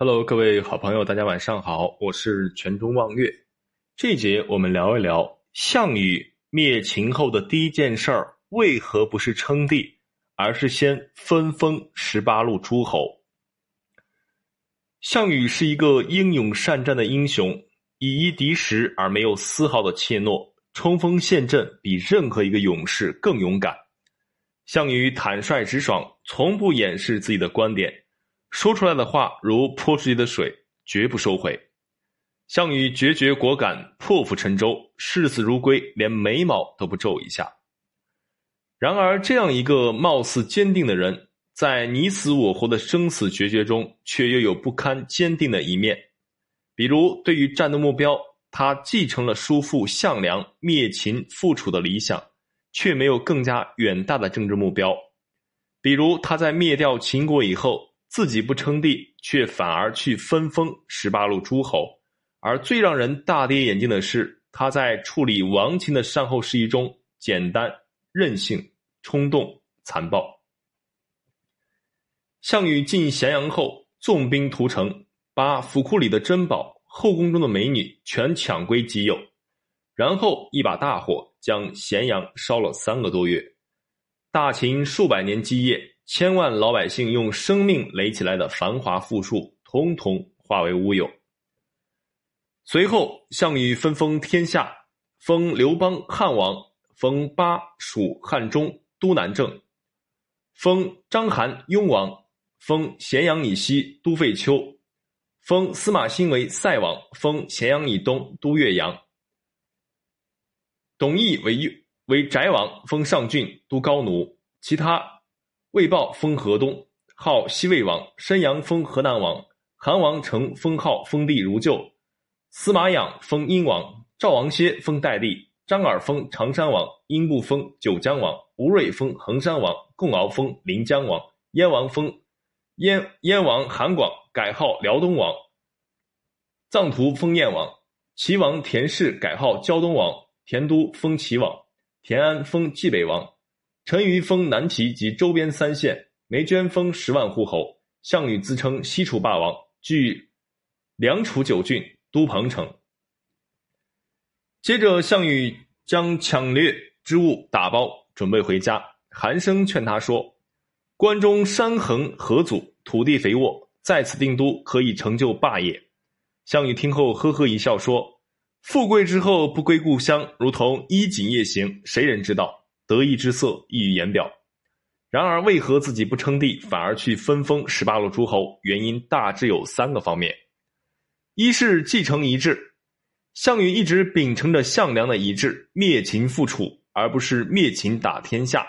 Hello，各位好朋友，大家晚上好，我是全中望月。这节我们聊一聊项羽灭秦后的第一件事儿，为何不是称帝，而是先分封十八路诸侯？项羽是一个英勇善战的英雄，以一敌十而没有丝毫的怯懦，冲锋陷阵比任何一个勇士更勇敢。项羽坦率直爽，从不掩饰自己的观点。说出来的话如泼出去的水，绝不收回。项羽决绝果敢，破釜沉舟，视死如归，连眉毛都不皱一下。然而，这样一个貌似坚定的人，在你死我活的生死决绝中，却又有不堪坚定的一面。比如，对于战斗目标，他继承了叔父项梁灭秦复楚的理想，却没有更加远大的政治目标。比如，他在灭掉秦国以后。自己不称帝，却反而去分封十八路诸侯，而最让人大跌眼镜的是，他在处理亡秦的善后事宜中简单、任性、冲动、残暴。项羽进咸阳后，纵兵屠城，把府库里的珍宝、后宫中的美女全抢归己有，然后一把大火将咸阳烧了三个多月，大秦数百年基业。千万老百姓用生命垒起来的繁华富庶，统统化为乌有。随后，项羽分封天下，封刘邦汉王，封巴蜀汉中都南郑，封章邯雍王，封咸阳以西都废丘，封司马欣为塞王，封咸阳以东都岳阳。董翳为为翟王，封上郡都高奴，其他。魏豹封河东，号西魏王；申阳封河南王；韩王成封号封地如旧；司马养封殷王；赵王歇封代地；张耳封常山王；英布封九江王；吴瑞封衡山王；共敖封临江王；燕王封燕燕王韩广改号辽东王；臧荼封燕王；齐王田氏改号胶东王；田都封齐王；田安封冀北王。陈余封南齐及周边三县，梅娟封十万户侯。项羽自称西楚霸王，据梁楚九郡，都彭城。接着，项羽将抢掠之物打包，准备回家。韩生劝他说：“关中山横河阻，土地肥沃，在此定都可以成就霸业。”项羽听后呵呵一笑说：“富贵之后不归故乡，如同衣锦夜行，谁人知道？”得意之色溢于言表。然而，为何自己不称帝，反而去分封十八路诸侯？原因大致有三个方面：一是继承遗志，项羽一直秉承着项梁的遗志，灭秦复楚，而不是灭秦打天下；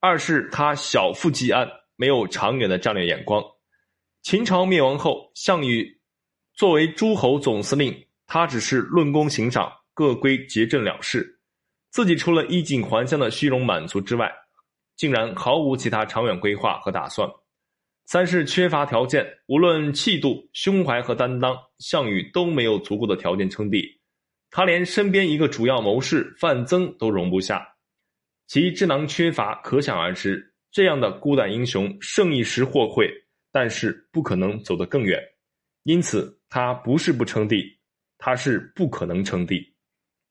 二是他小富即安，没有长远的战略眼光。秦朝灭亡后，项羽作为诸侯总司令，他只是论功行赏，各归结阵了事。自己除了衣锦还乡的虚荣满足之外，竟然毫无其他长远规划和打算。三是缺乏条件，无论气度、胸怀和担当，项羽都没有足够的条件称帝。他连身边一个主要谋士范增都容不下，其智囊缺乏可想而知。这样的孤胆英雄，胜一时或会，但是不可能走得更远。因此，他不是不称帝，他是不可能称帝。